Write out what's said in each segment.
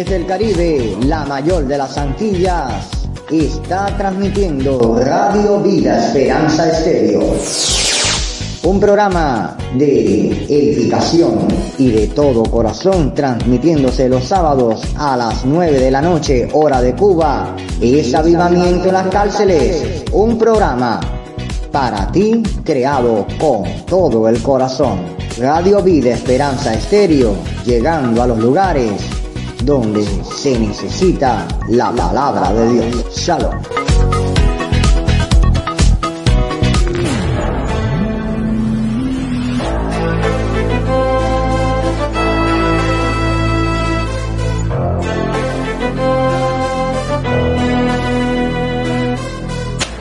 desde el Caribe, la mayor de las Antillas, está transmitiendo Radio Vida Esperanza Estéreo. Un programa de edificación y de todo corazón transmitiéndose los sábados a las 9 de la noche, hora de Cuba. Es Avivamiento en las Cárceles, un programa para ti creado con todo el corazón. Radio Vida Esperanza Estéreo, llegando a los lugares donde se necesita la palabra de Dios. Shalom.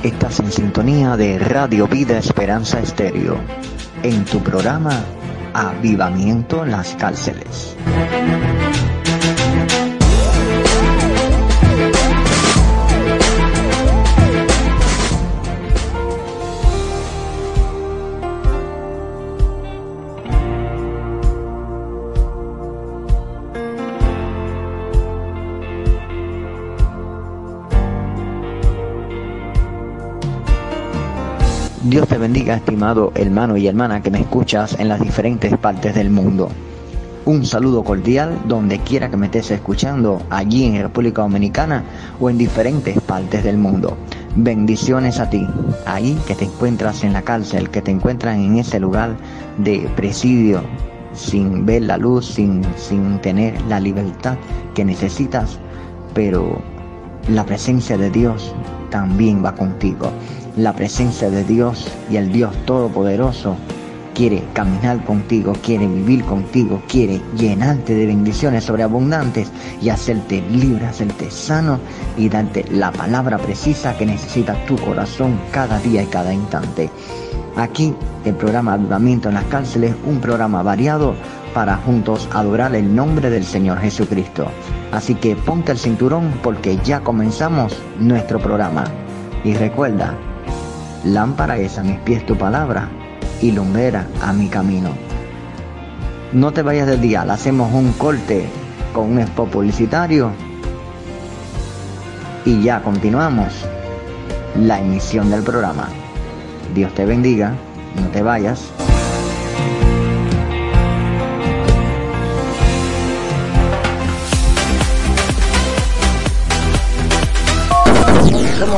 Estás en sintonía de Radio Vida Esperanza Estéreo, en tu programa Avivamiento en las Cárceles. Dios te bendiga, estimado hermano y hermana que me escuchas en las diferentes partes del mundo. Un saludo cordial donde quiera que me estés escuchando, allí en República Dominicana o en diferentes partes del mundo. Bendiciones a ti, ahí que te encuentras en la cárcel, que te encuentras en ese lugar de presidio, sin ver la luz, sin, sin tener la libertad que necesitas, pero la presencia de Dios también va contigo. La presencia de Dios y el Dios Todopoderoso quiere caminar contigo, quiere vivir contigo, quiere llenarte de bendiciones sobreabundantes y hacerte libre, hacerte sano y darte la palabra precisa que necesita tu corazón cada día y cada instante. Aquí el programa Avivamiento en las Cárceles, un programa variado para juntos adorar el nombre del Señor Jesucristo. Así que ponte el cinturón porque ya comenzamos nuestro programa. Y recuerda, lámpara es a mis pies tu palabra y lumbrera a mi camino. No te vayas del día, hacemos un corte con un spot publicitario y ya continuamos la emisión del programa. Dios te bendiga, no te vayas.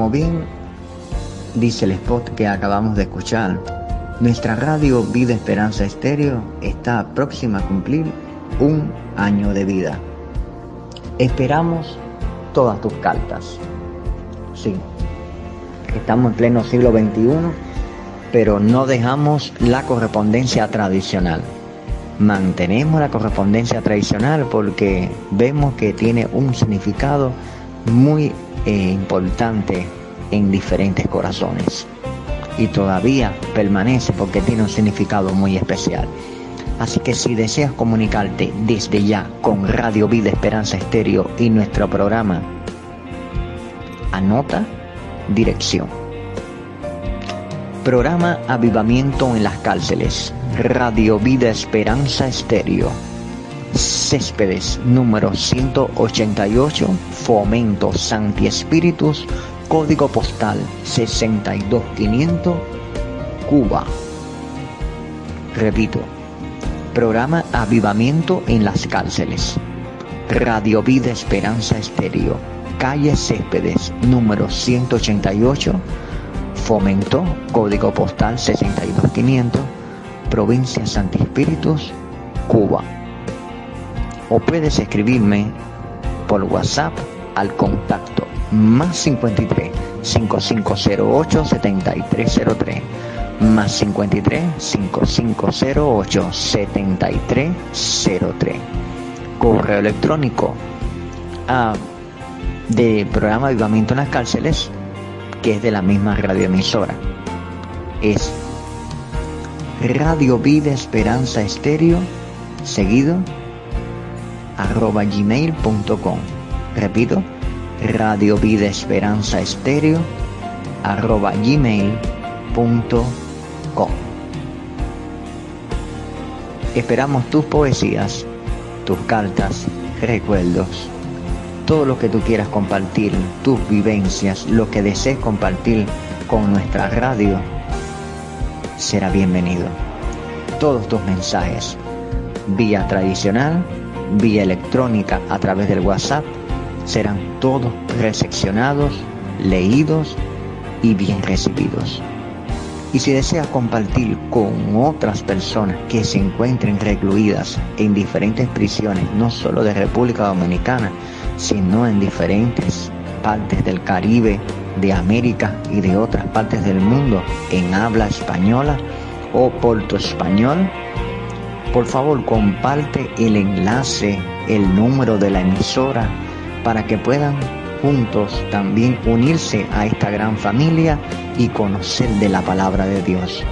Como bien dice el spot que acabamos de escuchar, nuestra radio Vida Esperanza Estéreo está próxima a cumplir un año de vida. Esperamos todas tus cartas. Sí, estamos en pleno siglo XXI, pero no dejamos la correspondencia tradicional. Mantenemos la correspondencia tradicional porque vemos que tiene un significado muy eh, importante en diferentes corazones. y todavía permanece porque tiene un significado muy especial. Así que si deseas comunicarte desde ya con Radio Vida Esperanza Estéreo y nuestro programa, anota dirección. Programa Avivamiento en las Cárceles, Radio Vida Esperanza Estéreo. Céspedes número 188, Fomento Santi Espíritus, código postal 62500, Cuba. Repito, programa Avivamiento en las Cárceles. Radio Vida Esperanza Estéreo, calle Céspedes número 188, Fomento, código postal 62500, provincia Santi Espíritus, Cuba o puedes escribirme por WhatsApp al contacto más 53 5508 7303 más 53 5508 7303 correo electrónico a, de programa Avivamiento en las cárceles que es de la misma radioemisora. Es Radio Vida Esperanza Estéreo seguido arroba gmail.com. Repito, Radio Vida Esperanza Estéreo arroba gmail.com. Esperamos tus poesías, tus cartas, recuerdos, todo lo que tú quieras compartir, tus vivencias, lo que desees compartir con nuestra radio, será bienvenido. Todos tus mensajes, vía tradicional, vía electrónica a través del WhatsApp serán todos recepcionados, leídos y bien recibidos. Y si deseas compartir con otras personas que se encuentren recluidas en diferentes prisiones, no solo de República Dominicana, sino en diferentes partes del Caribe, de América y de otras partes del mundo en habla española o porto español, por favor comparte el enlace, el número de la emisora, para que puedan juntos también unirse a esta gran familia y conocer de la palabra de Dios.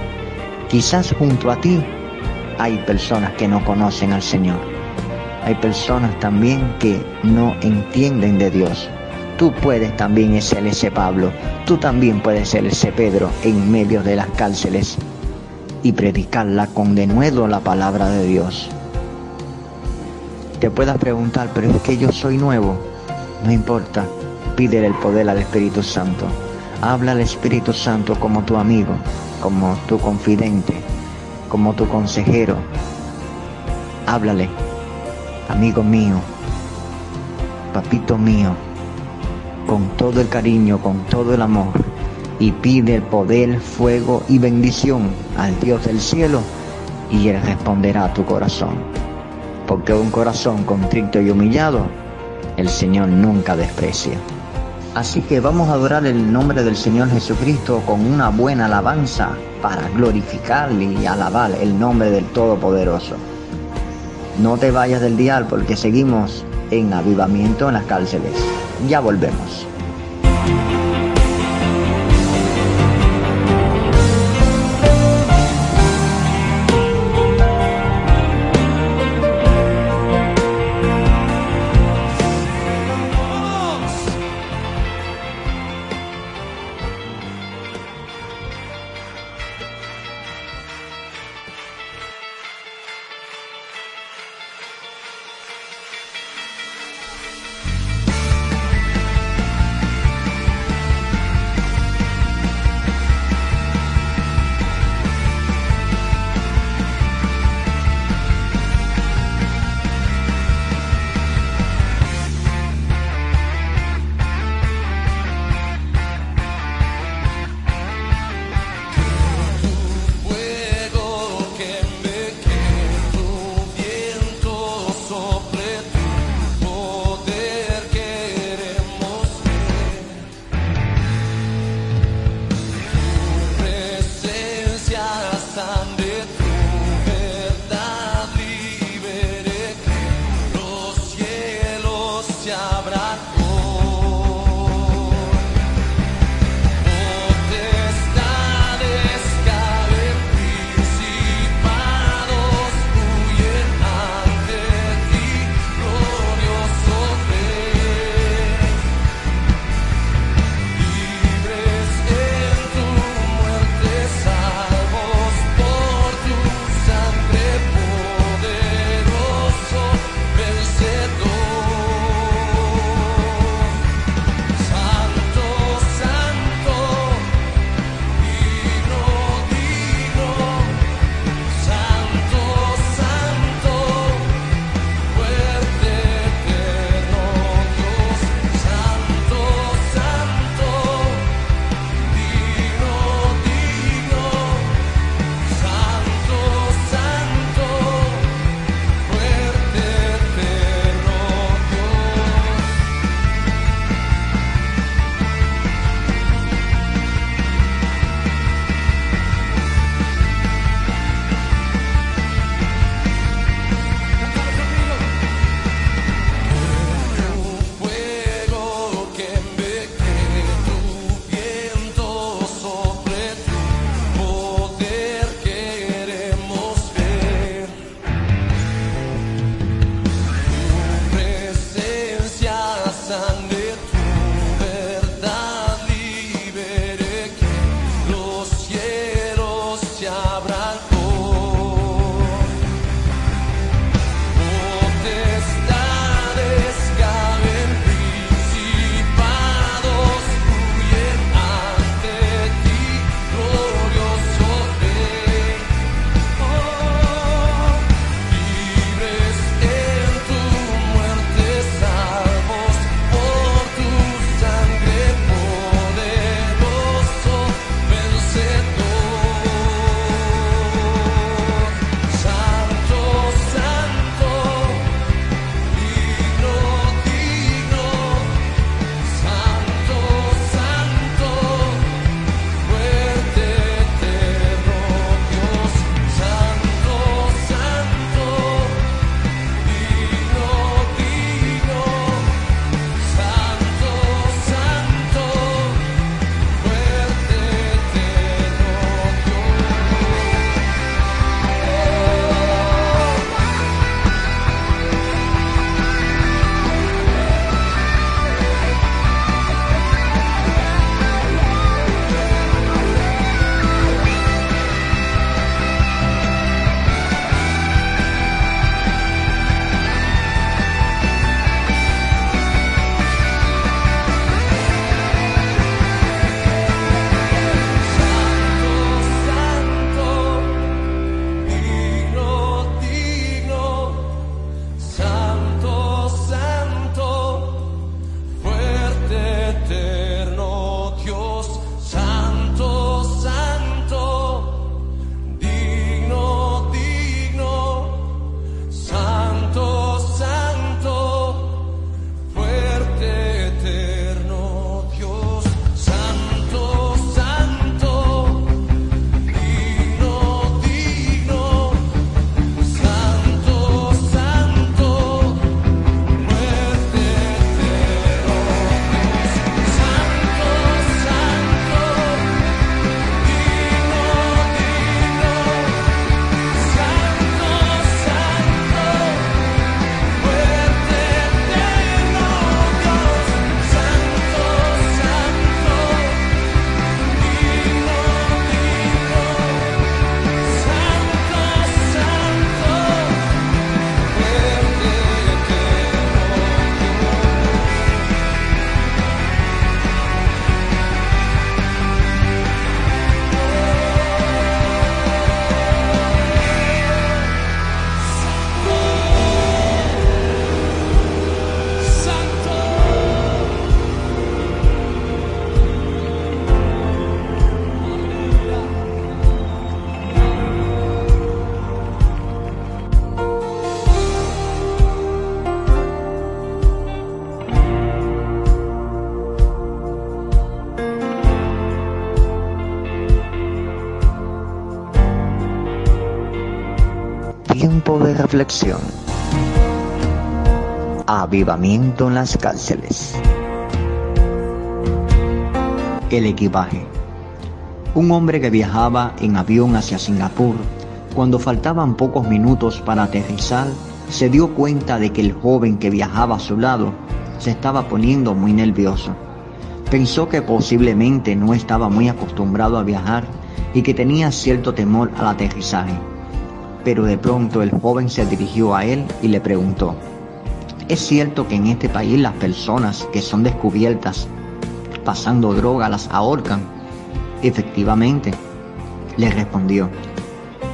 Quizás junto a ti hay personas que no conocen al Señor. Hay personas también que no entienden de Dios. Tú puedes también ser ese Pablo, tú también puedes ser ese Pedro en medio de las cárceles y predicarla con denuedo la palabra de Dios. Te puedas preguntar, pero es que yo soy nuevo. No importa, pídele el poder al Espíritu Santo. Habla al Espíritu Santo como tu amigo, como tu confidente, como tu consejero. Háblale, amigo mío, papito mío, con todo el cariño, con todo el amor y pide el poder, fuego y bendición al Dios del cielo y Él responderá a tu corazón. Porque un corazón contrito y humillado, el Señor nunca desprecia. Así que vamos a adorar el nombre del Señor Jesucristo con una buena alabanza para glorificarle y alabar el nombre del Todopoderoso. No te vayas del dial porque seguimos en avivamiento en las cárceles. Ya volvemos. Avivamiento en las cárceles. El equipaje. Un hombre que viajaba en avión hacia Singapur, cuando faltaban pocos minutos para aterrizar, se dio cuenta de que el joven que viajaba a su lado se estaba poniendo muy nervioso. Pensó que posiblemente no estaba muy acostumbrado a viajar y que tenía cierto temor al aterrizaje. Pero de pronto el joven se dirigió a él y le preguntó, ¿es cierto que en este país las personas que son descubiertas pasando droga las ahorcan? Efectivamente, le respondió,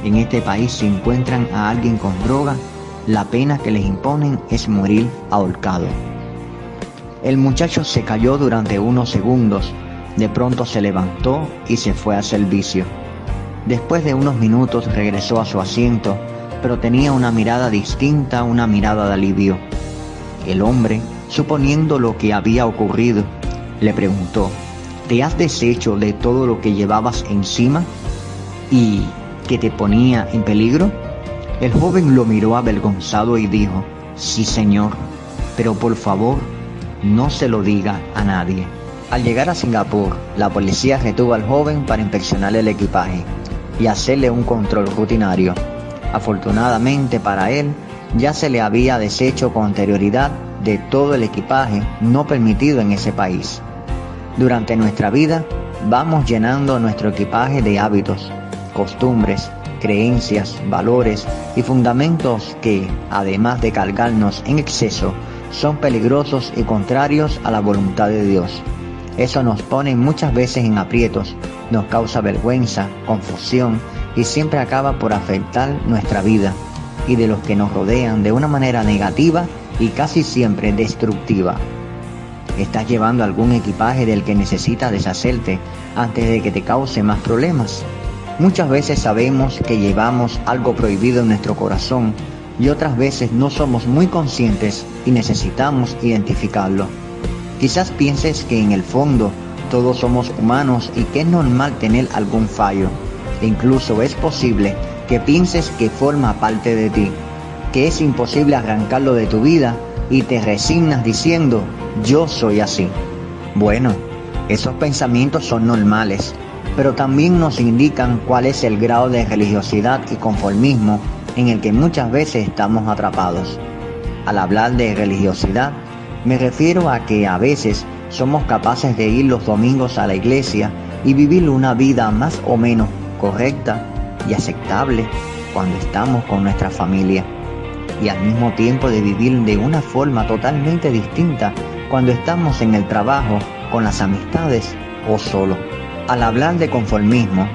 en este país si encuentran a alguien con droga, la pena que les imponen es morir ahorcado. El muchacho se cayó durante unos segundos, de pronto se levantó y se fue a servicio. Después de unos minutos regresó a su asiento, pero tenía una mirada distinta, una mirada de alivio. El hombre, suponiendo lo que había ocurrido, le preguntó, ¿te has deshecho de todo lo que llevabas encima y que te ponía en peligro? El joven lo miró avergonzado y dijo, sí señor, pero por favor no se lo diga a nadie. Al llegar a Singapur, la policía retuvo al joven para inspeccionar el equipaje y hacerle un control rutinario. Afortunadamente para él, ya se le había deshecho con anterioridad de todo el equipaje no permitido en ese país. Durante nuestra vida vamos llenando nuestro equipaje de hábitos, costumbres, creencias, valores y fundamentos que, además de cargarnos en exceso, son peligrosos y contrarios a la voluntad de Dios. Eso nos pone muchas veces en aprietos, nos causa vergüenza, confusión y siempre acaba por afectar nuestra vida y de los que nos rodean de una manera negativa y casi siempre destructiva. ¿Estás llevando algún equipaje del que necesitas deshacerte antes de que te cause más problemas? Muchas veces sabemos que llevamos algo prohibido en nuestro corazón y otras veces no somos muy conscientes y necesitamos identificarlo. Quizás pienses que en el fondo todos somos humanos y que es normal tener algún fallo. E incluso es posible que pienses que forma parte de ti, que es imposible arrancarlo de tu vida y te resignas diciendo, yo soy así. Bueno, esos pensamientos son normales, pero también nos indican cuál es el grado de religiosidad y conformismo en el que muchas veces estamos atrapados. Al hablar de religiosidad, me refiero a que a veces somos capaces de ir los domingos a la iglesia y vivir una vida más o menos correcta y aceptable cuando estamos con nuestra familia y al mismo tiempo de vivir de una forma totalmente distinta cuando estamos en el trabajo, con las amistades o solo. Al hablar de conformismo,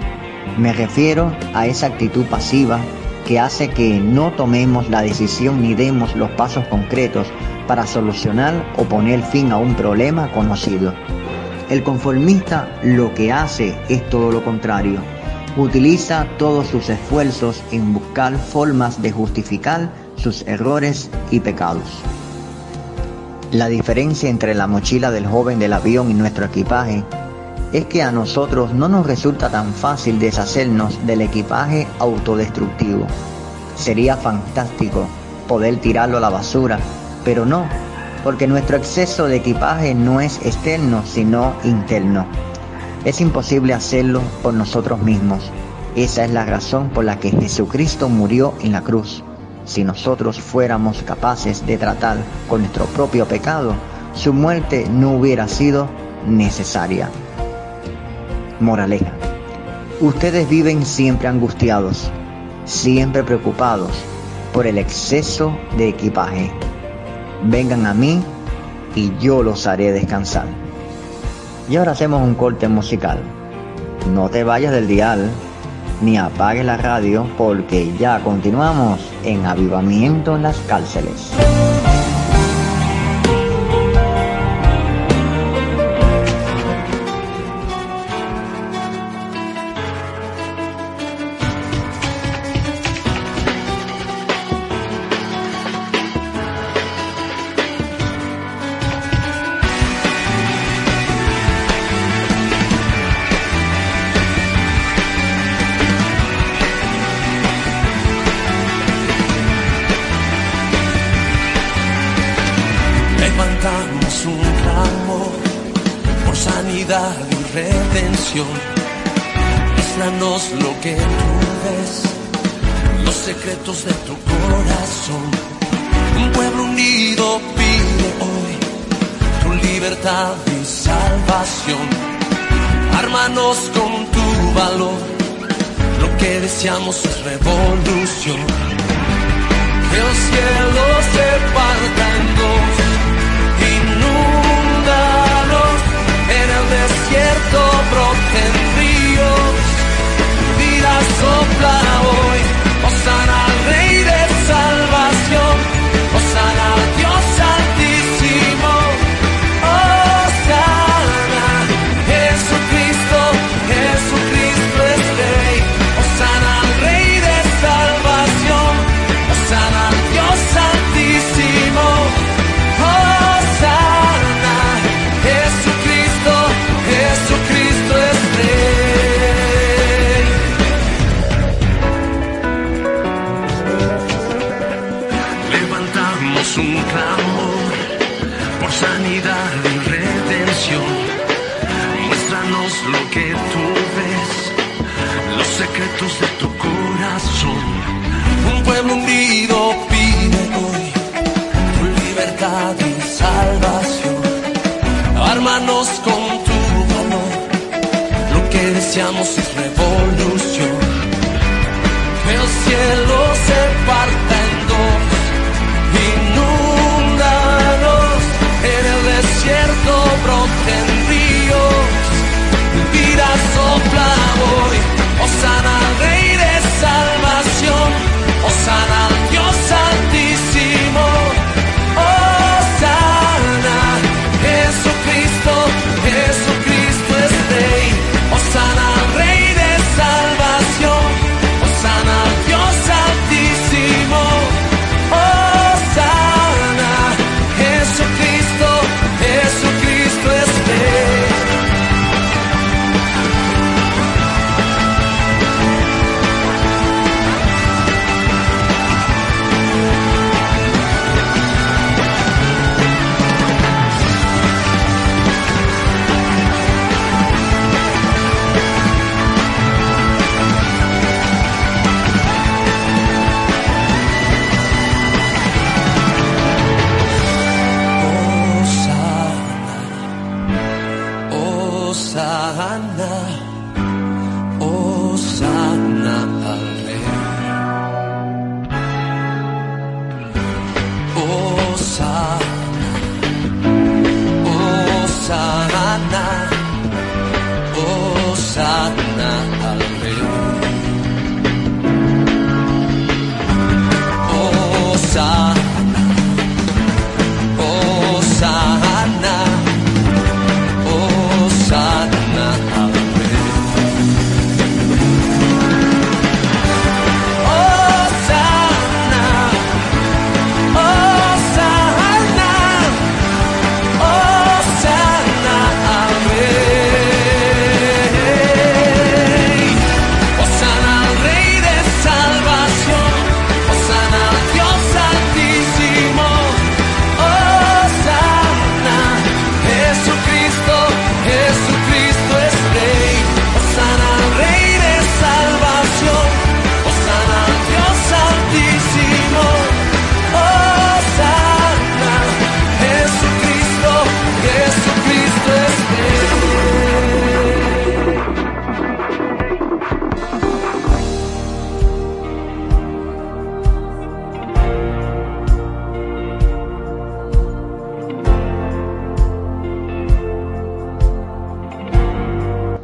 me refiero a esa actitud pasiva que hace que no tomemos la decisión ni demos los pasos concretos para solucionar o poner fin a un problema conocido. El conformista lo que hace es todo lo contrario. Utiliza todos sus esfuerzos en buscar formas de justificar sus errores y pecados. La diferencia entre la mochila del joven del avión y nuestro equipaje es que a nosotros no nos resulta tan fácil deshacernos del equipaje autodestructivo. Sería fantástico poder tirarlo a la basura, pero no, porque nuestro exceso de equipaje no es externo, sino interno. Es imposible hacerlo por nosotros mismos. Esa es la razón por la que Jesucristo murió en la cruz. Si nosotros fuéramos capaces de tratar con nuestro propio pecado, su muerte no hubiera sido necesaria. Moraleja. Ustedes viven siempre angustiados, siempre preocupados por el exceso de equipaje. Vengan a mí y yo los haré descansar. Y ahora hacemos un corte musical. No te vayas del dial ni apagues la radio porque ya continuamos en Avivamiento en las Cárceles. es un ramo por sanidad y redención. Muéstranos lo que tú ves, los secretos de tu corazón. Un pueblo unido pide hoy tu libertad y salvación. Ármanos con tu valor, lo que deseamos es revolución. Que el cielo se parta dos cobro tendríos, vida sopla hoy.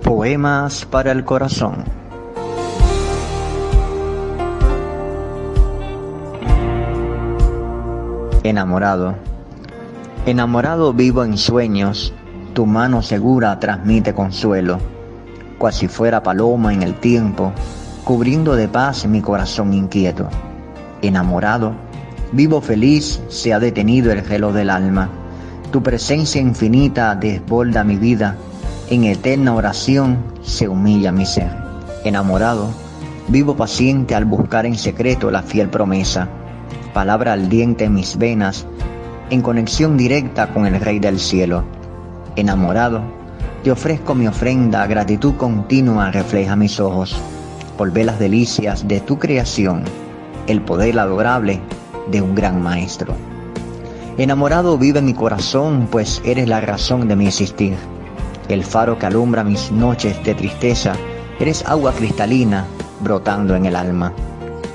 Poemas para el corazón. Enamorado. Enamorado vivo en sueños, tu mano segura transmite consuelo, cuasi fuera paloma en el tiempo, cubriendo de paz mi corazón inquieto. Enamorado, vivo feliz, se ha detenido el reloj del alma. Tu presencia infinita desborda mi vida en eterna oración se humilla mi ser. Enamorado, vivo paciente al buscar en secreto la fiel promesa. Palabra al diente en mis venas, en conexión directa con el Rey del Cielo. Enamorado, te ofrezco mi ofrenda, gratitud continua refleja mis ojos, por las delicias de tu creación, el poder adorable de un gran maestro. Enamorado vive mi corazón, pues eres la razón de mi existir el faro que alumbra mis noches de tristeza, eres agua cristalina brotando en el alma.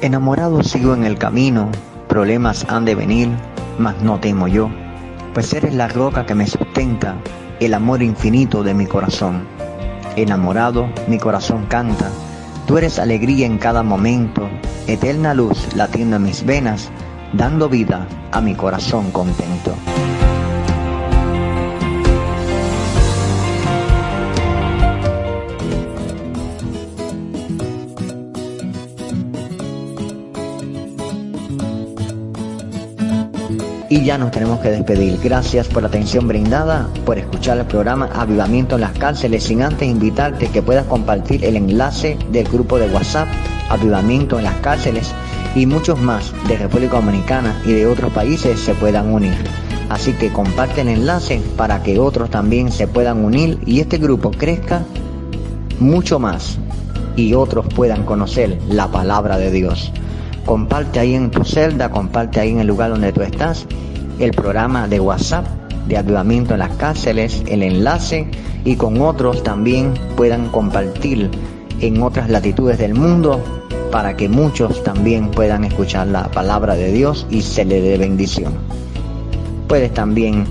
Enamorado sigo en el camino, problemas han de venir, mas no temo yo, pues eres la roca que me sustenta, el amor infinito de mi corazón. Enamorado, mi corazón canta, tú eres alegría en cada momento, eterna luz latiendo en mis venas, dando vida a mi corazón contento. Y ya nos tenemos que despedir. Gracias por la atención brindada, por escuchar el programa Avivamiento en las cárceles, sin antes invitarte que puedas compartir el enlace del grupo de WhatsApp Avivamiento en las cárceles y muchos más de República Dominicana y de otros países se puedan unir. Así que comparte el enlace para que otros también se puedan unir y este grupo crezca mucho más y otros puedan conocer la palabra de Dios. Comparte ahí en tu celda, comparte ahí en el lugar donde tú estás el programa de WhatsApp de avivamiento en las cárceles, el enlace y con otros también puedan compartir en otras latitudes del mundo para que muchos también puedan escuchar la palabra de Dios y se le dé bendición. Puedes también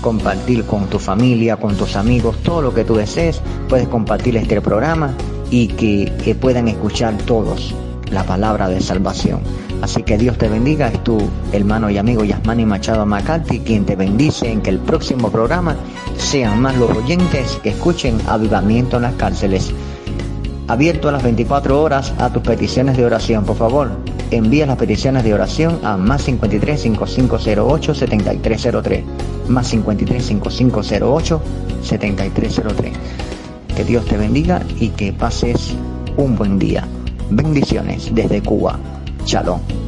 compartir con tu familia, con tus amigos, todo lo que tú desees. Puedes compartir este programa y que puedan escuchar todos la palabra de salvación. Así que Dios te bendiga, es tu hermano y amigo Yasmani Machado Macalti quien te bendice en que el próximo programa sean más los oyentes que escuchen avivamiento en las cárceles abierto a las 24 horas a tus peticiones de oración. Por favor, envía las peticiones de oración a más 53 5508 7303. Más 53 5508 7303. Que Dios te bendiga y que pases un buen día. Bendiciones desde Cuba. Shalom.